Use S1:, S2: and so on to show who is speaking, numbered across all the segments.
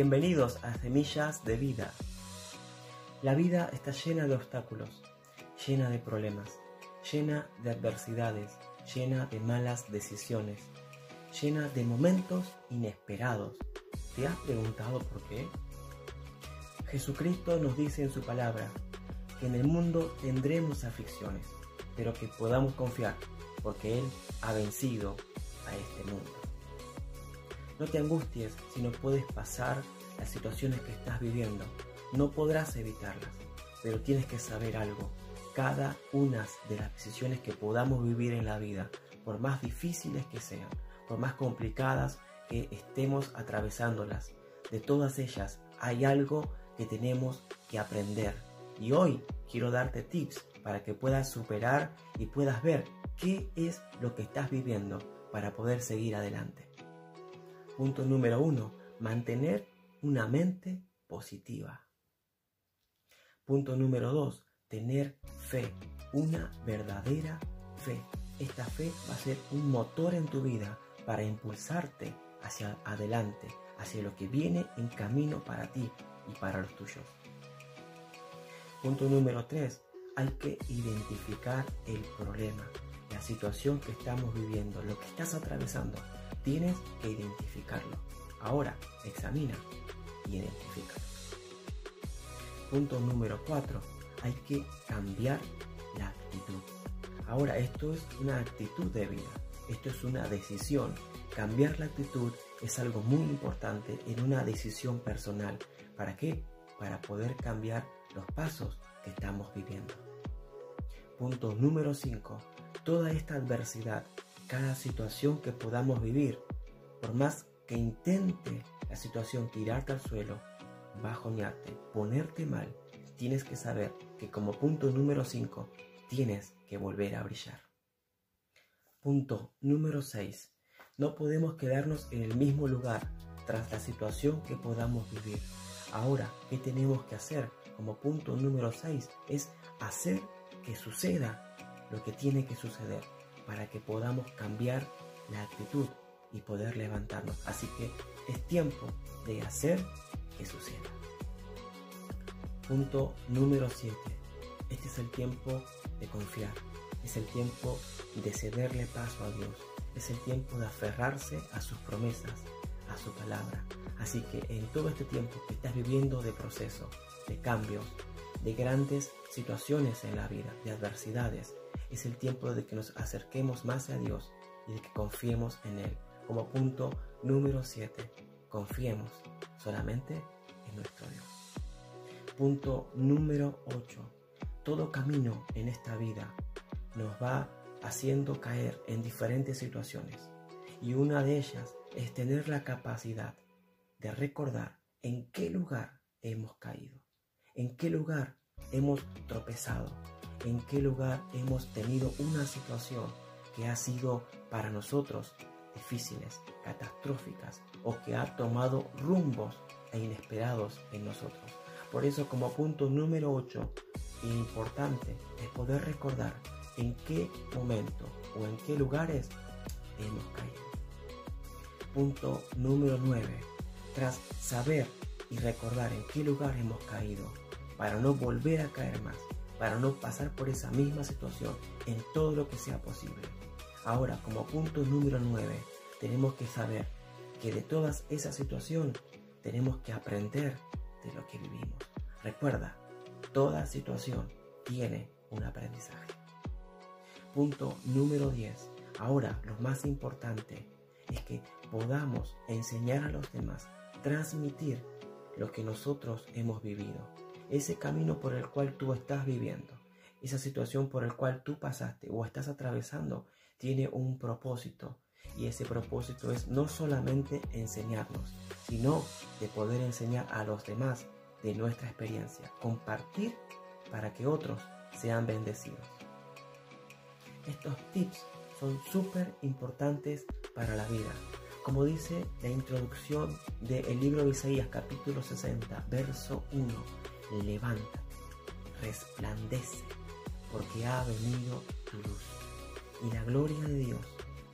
S1: Bienvenidos a Semillas de Vida. La vida está llena de obstáculos, llena de problemas, llena de adversidades, llena de malas decisiones, llena de momentos inesperados. ¿Te has preguntado por qué? Jesucristo nos dice en su palabra que en el mundo tendremos aflicciones, pero que podamos confiar porque Él ha vencido a este mundo. No te angusties si no puedes pasar las situaciones que estás viviendo. No podrás evitarlas, pero tienes que saber algo. Cada una de las decisiones que podamos vivir en la vida, por más difíciles que sean, por más complicadas que estemos atravesándolas, de todas ellas hay algo que tenemos que aprender. Y hoy quiero darte tips para que puedas superar y puedas ver qué es lo que estás viviendo para poder seguir adelante. Punto número uno, mantener una mente positiva. Punto número dos, tener fe, una verdadera fe. Esta fe va a ser un motor en tu vida para impulsarte hacia adelante, hacia lo que viene en camino para ti y para los tuyos. Punto número tres, hay que identificar el problema, la situación que estamos viviendo, lo que estás atravesando. Tienes que identificarlo. Ahora, examina y identifica. Punto número 4. Hay que cambiar la actitud. Ahora, esto es una actitud de vida. Esto es una decisión. Cambiar la actitud es algo muy importante en una decisión personal. ¿Para qué? Para poder cambiar los pasos que estamos viviendo. Punto número 5. Toda esta adversidad, cada situación que podamos vivir, por más que intente la situación tirarte al suelo, bajonearte, ponerte mal, tienes que saber que como punto número 5 tienes que volver a brillar. Punto número 6. No podemos quedarnos en el mismo lugar tras la situación que podamos vivir. Ahora, ¿qué tenemos que hacer? Como punto número 6 es hacer que suceda lo que tiene que suceder para que podamos cambiar la actitud y poder levantarnos. Así que es tiempo de hacer que suceda. Punto número 7. Este es el tiempo de confiar. Es el tiempo de cederle paso a Dios. Es el tiempo de aferrarse a sus promesas, a su palabra. Así que en todo este tiempo que estás viviendo de proceso, de cambios, de grandes situaciones en la vida, de adversidades, es el tiempo de que nos acerquemos más a Dios y de que confiemos en Él. Como punto número 7, confiemos solamente en nuestro Dios. Punto número 8, todo camino en esta vida nos va haciendo caer en diferentes situaciones y una de ellas es tener la capacidad de recordar en qué lugar hemos caído, en qué lugar hemos tropezado, en qué lugar hemos tenido una situación que ha sido para nosotros difíciles, catastróficas o que ha tomado rumbos e inesperados en nosotros. Por eso como punto número 8, importante es poder recordar en qué momento o en qué lugares hemos caído. Punto número 9. Tras saber y recordar en qué lugar hemos caído, para no volver a caer más, para no pasar por esa misma situación en todo lo que sea posible. Ahora, como punto número 9, tenemos que saber que de todas esa situación tenemos que aprender de lo que vivimos. Recuerda, toda situación tiene un aprendizaje. Punto número 10. Ahora, lo más importante es que podamos enseñar a los demás, transmitir lo que nosotros hemos vivido ese camino por el cual tú estás viviendo, esa situación por el cual tú pasaste o estás atravesando, tiene un propósito. Y ese propósito es no solamente enseñarnos, sino de poder enseñar a los demás de nuestra experiencia, compartir para que otros sean bendecidos. Estos tips son súper importantes para la vida. Como dice la introducción del libro de Isaías capítulo 60, verso 1, levántate, resplandece, porque ha venido tu luz y la gloria de Dios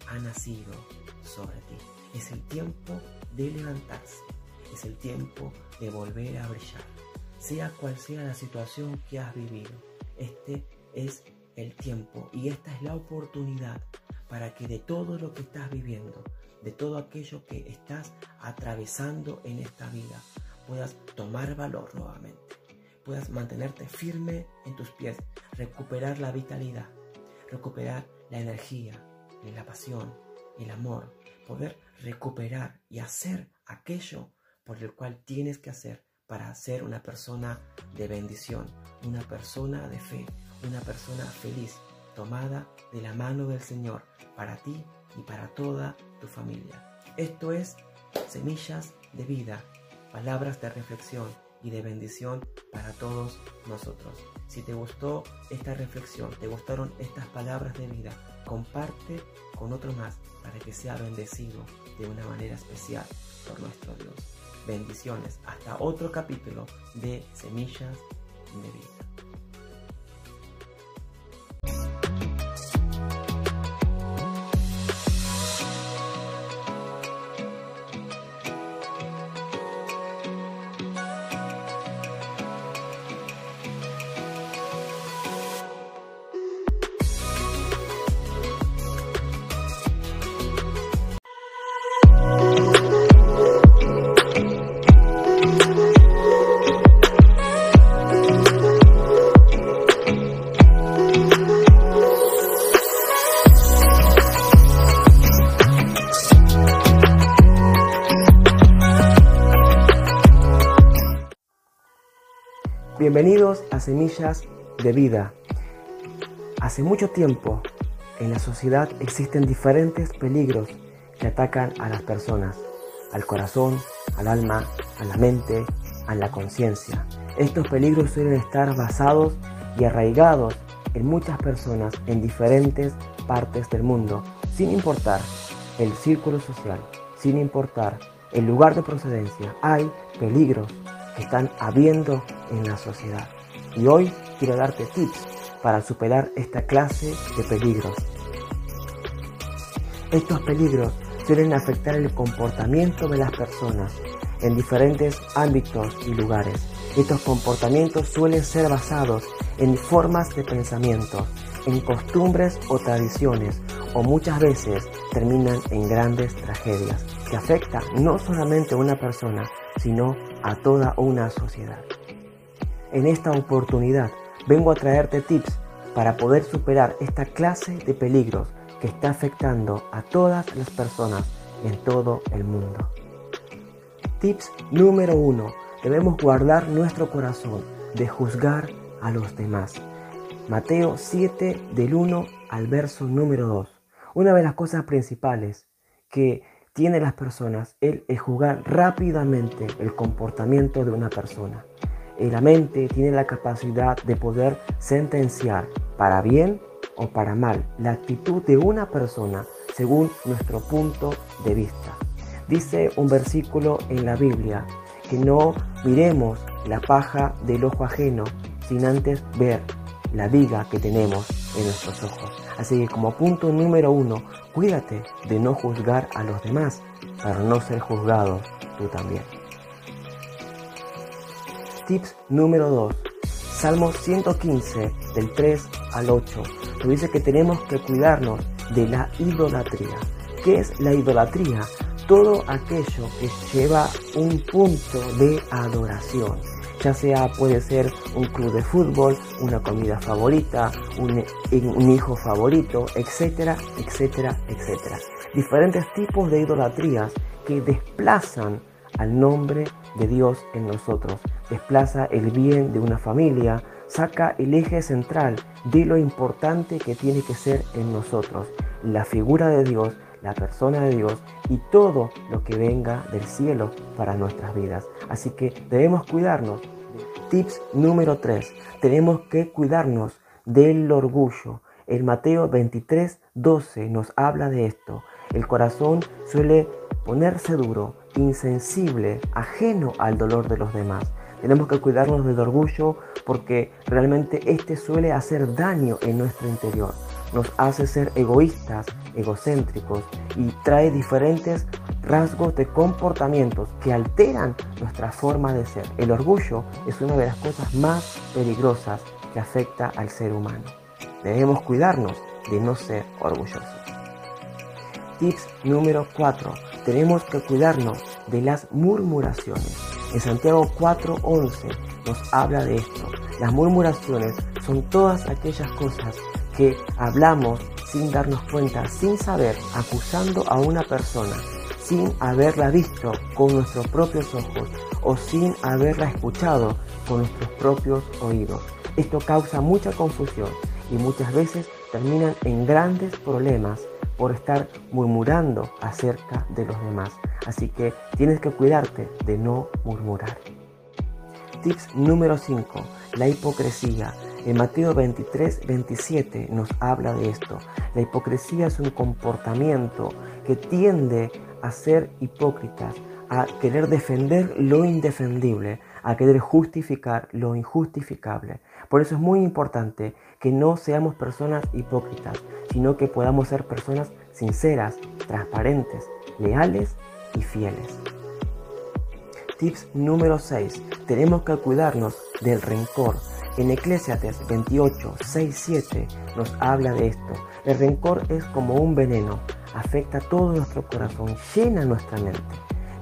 S1: ha nacido sobre ti. Es el tiempo de levantarse, es el tiempo de volver a brillar. Sea cual sea la situación que has vivido, este es el tiempo y esta es la oportunidad para que de todo lo que estás viviendo, de todo aquello que estás atravesando en esta vida, puedas tomar valor nuevamente, puedas mantenerte firme en tus pies, recuperar la vitalidad, recuperar la energía, la pasión, el amor, poder recuperar y hacer aquello por el cual tienes que hacer para ser una persona de bendición, una persona de fe, una persona feliz, tomada de la mano del Señor para ti y para toda tu familia. Esto es Semillas de Vida, palabras de reflexión y de bendición para todos nosotros. Si te gustó esta reflexión, te gustaron estas palabras de vida, comparte con otro más para que sea bendecido de una manera especial por nuestro Dios. Bendiciones. Hasta otro capítulo de Semillas de Vida. A Semillas de Vida. Hace mucho tiempo en la sociedad existen diferentes peligros que atacan a las personas, al corazón, al alma, a la mente, a la conciencia. Estos peligros suelen estar basados y arraigados en muchas personas en diferentes partes del mundo, sin importar el círculo social, sin importar el lugar de procedencia. Hay peligros que están habiendo en la sociedad. Y hoy quiero darte tips para superar esta clase de peligros. Estos peligros suelen afectar el comportamiento de las personas en diferentes ámbitos y lugares. Estos comportamientos suelen ser basados en formas de pensamiento, en costumbres o tradiciones, o muchas veces terminan en grandes tragedias que afectan no solamente a una persona, sino a toda una sociedad. En esta oportunidad vengo a traerte tips para poder superar esta clase de peligros que está afectando a todas las personas en todo el mundo. Tips número uno. Debemos guardar nuestro corazón de juzgar a los demás. Mateo 7 del 1 al verso número 2. Una de las cosas principales que tiene las personas es juzgar rápidamente el comportamiento de una persona. Y la mente tiene la capacidad de poder sentenciar para bien o para mal la actitud de una persona según nuestro punto de vista. Dice un versículo en la Biblia que no miremos la paja del ojo ajeno sin antes ver la viga que tenemos en nuestros ojos. Así que como punto número uno, cuídate de no juzgar a los demás para no ser juzgado tú también. Tips número 2. Salmo 115 del 3 al 8. Nos dice que tenemos que cuidarnos de la idolatría. ¿Qué es la idolatría? Todo aquello que lleva un punto de adoración ya sea puede ser un club de fútbol, una comida favorita, un, un, hijo favorito, etcétera, etcétera, etcétera. Diferentes tipos de idolatrías que desplazan al nombre de Dios en nosotros, desplaza el bien de una familia, saca el eje central de lo importante que tiene que ser en nosotros, la figura de Dios, la persona de Dios y todo lo que venga del cielo para nuestras vidas. Así que debemos cuidarnos Tips número 3. Tenemos que cuidarnos del orgullo. El Mateo 23, 12 nos habla de esto. El corazón suele ponerse duro, insensible, ajeno al dolor de los demás. Tenemos que cuidarnos del orgullo porque realmente este suele hacer daño en nuestro interior. Nos hace ser egoístas, egocéntricos y trae diferentes rasgos de comportamientos que alteran nuestra forma de ser. El orgullo es una de las cosas más peligrosas que afecta al ser humano. Debemos cuidarnos de no ser orgullosos. Tips número 4. Tenemos que cuidarnos de las murmuraciones. En Santiago 4:11 nos habla de esto. Las murmuraciones son todas aquellas cosas que hablamos sin darnos cuenta, sin saber, acusando a una persona, sin haberla visto con nuestros propios ojos o sin haberla escuchado con nuestros propios oídos. Esto causa mucha confusión y muchas veces terminan en grandes problemas por estar murmurando acerca de los demás. Así que tienes que cuidarte de no murmurar. Tips número 5. La hipocresía. En Mateo 23, 27 nos habla de esto. La hipocresía es un comportamiento que tiende a ser hipócritas, a querer defender lo indefendible, a querer justificar lo injustificable. Por eso es muy importante que no seamos personas hipócritas, sino que podamos ser personas sinceras, transparentes, leales y fieles. Tips número 6. Tenemos que cuidarnos del rencor. En Eclesiastes 28, 6, 7 nos habla de esto. El rencor es como un veneno, afecta todo nuestro corazón, llena nuestra mente.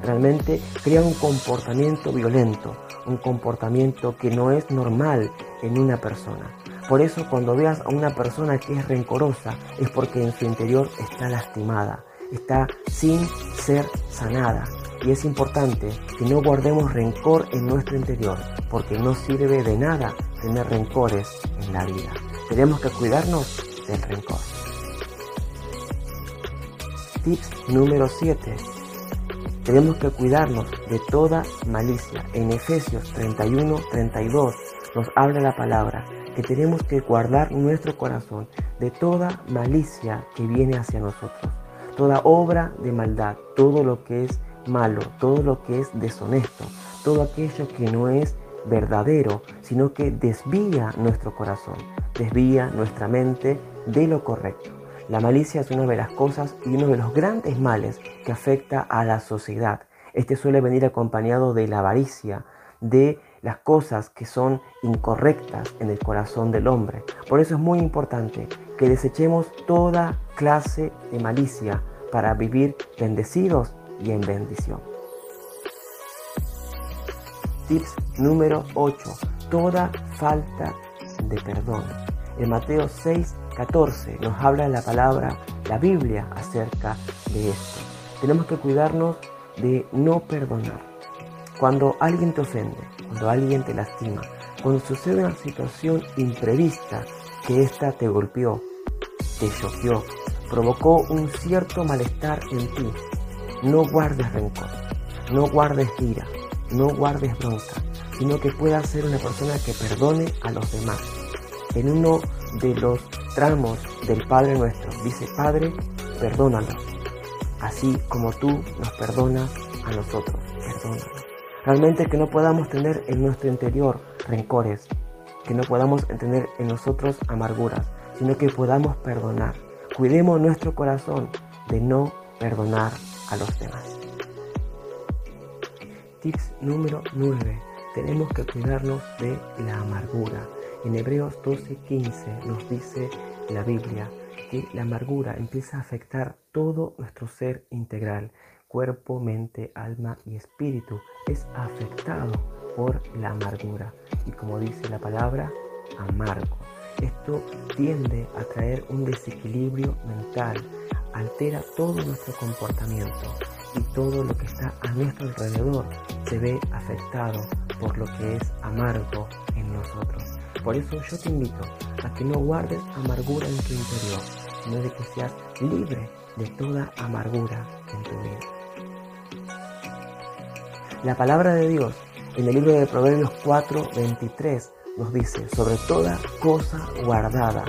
S1: Realmente crea un comportamiento violento, un comportamiento que no es normal en una persona. Por eso cuando veas a una persona que es rencorosa es porque en su interior está lastimada, está sin ser sanada. Y es importante que no guardemos rencor en nuestro interior, porque no sirve de nada tener rencores en la vida. Tenemos que cuidarnos del rencor. Tips número 7. Tenemos que cuidarnos de toda malicia. En Efesios 31, 32 nos habla la palabra que tenemos que guardar nuestro corazón de toda malicia que viene hacia nosotros. Toda obra de maldad, todo lo que es malo, todo lo que es deshonesto, todo aquello que no es verdadero, sino que desvía nuestro corazón, desvía nuestra mente de lo correcto. La malicia es una de las cosas y uno de los grandes males que afecta a la sociedad. Este suele venir acompañado de la avaricia, de las cosas que son incorrectas en el corazón del hombre. Por eso es muy importante que desechemos toda clase de malicia para vivir bendecidos y en bendición. Tips número 8. Toda falta de perdón. En Mateo 6, 14 nos habla la palabra, la Biblia acerca de esto. Tenemos que cuidarnos de no perdonar. Cuando alguien te ofende, cuando alguien te lastima, cuando sucede una situación imprevista que ésta te golpeó, te choqueó, provocó un cierto malestar en ti, no guardes rencor, no guardes ira, no guardes bronca, sino que puedas ser una persona que perdone a los demás. En uno de los tramos del Padre nuestro dice, Padre, perdónanos, así como tú nos perdonas a nosotros, perdónanos. Realmente que no podamos tener en nuestro interior rencores, que no podamos tener en nosotros amarguras, sino que podamos perdonar. Cuidemos nuestro corazón de no perdonar a los demás. Tips número 9. Tenemos que cuidarnos de la amargura. En Hebreos 12:15 nos dice la Biblia que la amargura empieza a afectar todo nuestro ser integral, cuerpo, mente, alma y espíritu. Es afectado por la amargura. Y como dice la palabra, amargo. Esto tiende a traer un desequilibrio mental, altera todo nuestro comportamiento y todo lo que está a nuestro alrededor se ve afectado por lo que es amargo en nosotros. Por eso yo te invito a que no guardes amargura en tu interior, sino de que seas libre de toda amargura en tu vida. La palabra de Dios en el libro de Proverbios 4, 23 nos dice, sobre toda cosa guardada,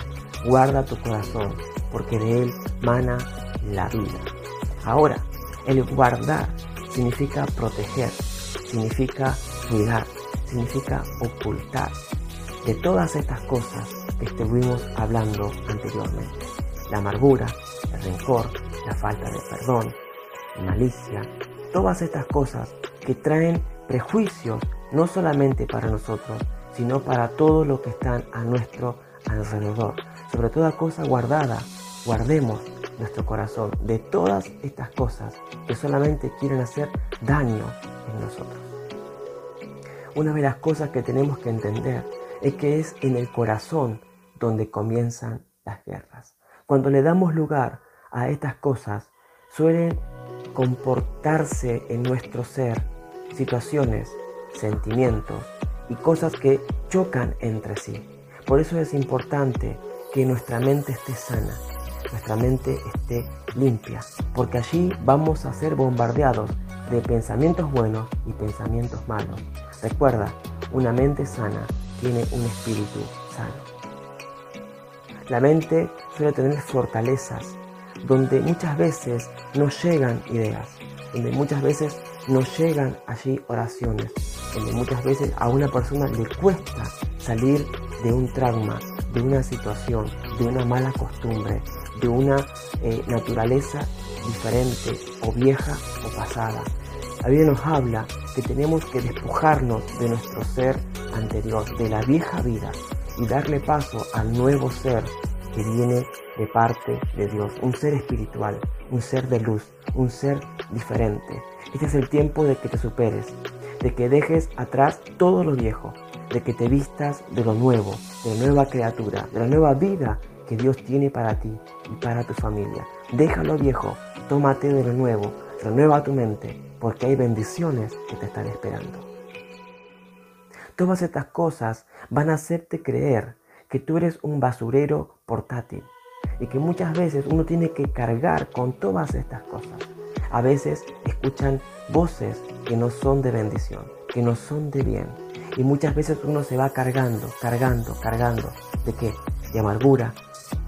S1: guarda tu corazón, porque de él mana la vida. Ahora, el guardar significa proteger, significa cuidar, significa ocultar de todas estas cosas que estuvimos hablando anteriormente. La amargura, el rencor, la falta de perdón, malicia, todas estas cosas que traen prejuicios no solamente para nosotros, sino para todos los que están a nuestro alrededor. Sobre toda cosa guardada, guardemos nuestro corazón de todas estas cosas que solamente quieren hacer daño en nosotros. Una de las cosas que tenemos que entender es que es en el corazón donde comienzan las guerras. Cuando le damos lugar a estas cosas, suelen comportarse en nuestro ser situaciones, sentimientos y cosas que chocan entre sí. Por eso es importante que nuestra mente esté sana, nuestra mente esté limpia, porque allí vamos a ser bombardeados de pensamientos buenos y pensamientos malos. Recuerda, una mente sana tiene un espíritu sano. La mente suele tener fortalezas donde muchas veces nos llegan ideas, donde muchas veces nos llegan allí oraciones, donde muchas veces a una persona le cuesta salir de un trauma, de una situación, de una mala costumbre, de una eh, naturaleza diferente o vieja o pasada. La Biblia nos habla que tenemos que despojarnos de nuestro ser anterior, de la vieja vida, y darle paso al nuevo ser que viene de parte de Dios, un ser espiritual, un ser de luz, un ser diferente. Este es el tiempo de que te superes, de que dejes atrás todo lo viejo, de que te vistas de lo nuevo, de la nueva criatura, de la nueva vida que Dios tiene para ti y para tu familia. Déjalo viejo, tómate de lo nuevo, renueva tu mente, porque hay bendiciones que te están esperando. Todas estas cosas van a hacerte creer que tú eres un basurero portátil y que muchas veces uno tiene que cargar con todas estas cosas. A veces escuchan voces que no son de bendición, que no son de bien. Y muchas veces uno se va cargando, cargando, cargando. ¿De qué? De amargura,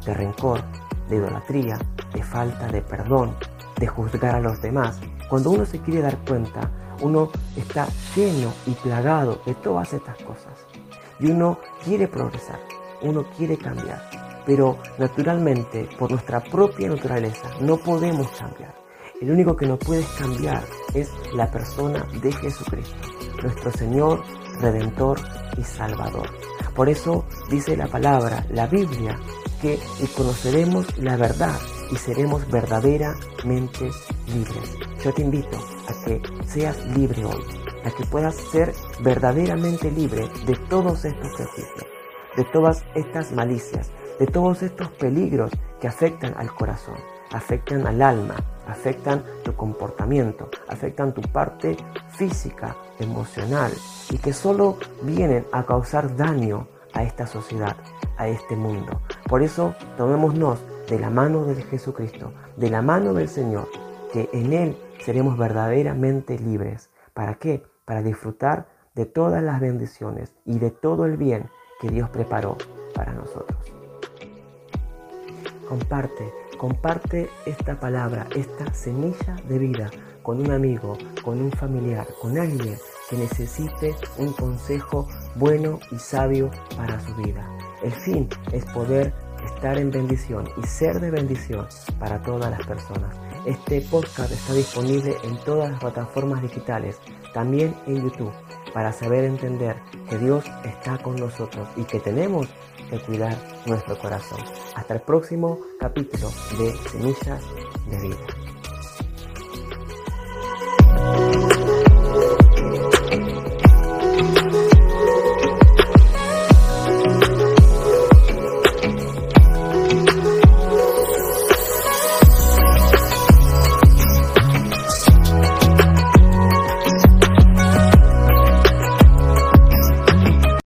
S1: de rencor, de idolatría, de falta de perdón, de juzgar a los demás. Cuando uno se quiere dar cuenta, uno está lleno y plagado de todas estas cosas. Y uno quiere progresar, uno quiere cambiar. Pero naturalmente, por nuestra propia naturaleza, no podemos cambiar. El único que nos puede cambiar es la persona de Jesucristo, nuestro Señor, Redentor y Salvador. Por eso dice la palabra, la Biblia, que conoceremos la verdad y seremos verdaderamente libres. Yo te invito a que seas libre hoy, a que puedas ser verdaderamente libre de todos estos prejuicios, de todas estas malicias, de todos estos peligros que afectan al corazón, afectan al alma, afectan tu comportamiento, afectan tu parte física, emocional y que solo vienen a causar daño a esta sociedad, a este mundo. Por eso tomémonos de la mano de Jesucristo, de la mano del Señor, que en Él seremos verdaderamente libres. ¿Para qué? Para disfrutar de todas las bendiciones y de todo el bien que Dios preparó para nosotros. Comparte, comparte esta palabra, esta semilla de vida con un amigo, con un familiar, con alguien que necesite un consejo bueno y sabio para su vida. El fin es poder estar en bendición y ser de bendición para todas las personas. Este podcast está disponible en todas las plataformas digitales, también en YouTube, para saber entender que Dios está con nosotros y que tenemos que cuidar nuestro corazón. Hasta el próximo capítulo de Semillas de Vida.